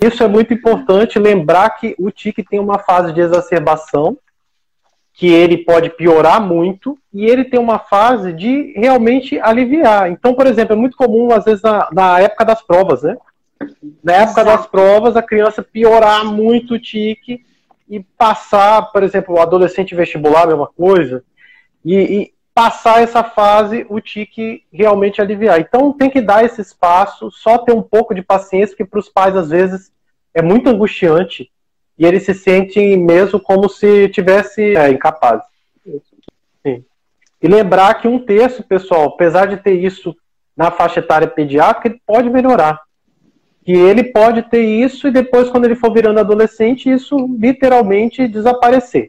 isso é muito importante lembrar que o tique tem uma fase de exacerbação, que ele pode piorar muito, e ele tem uma fase de realmente aliviar. Então, por exemplo, é muito comum, às vezes, na, na época das provas, né? Na época Exato. das provas, a criança piorar muito o tique e passar, por exemplo, o adolescente vestibular, mesma coisa, e, e passar essa fase, o tique realmente aliviar. Então tem que dar esse espaço, só ter um pouco de paciência, que para os pais às vezes é muito angustiante e eles se sentem mesmo como se tivesse é, incapaz. Sim. E lembrar que um terço, pessoal, apesar de ter isso na faixa etária pediátrica, ele pode melhorar. Que ele pode ter isso e depois, quando ele for virando adolescente, isso literalmente desaparecer.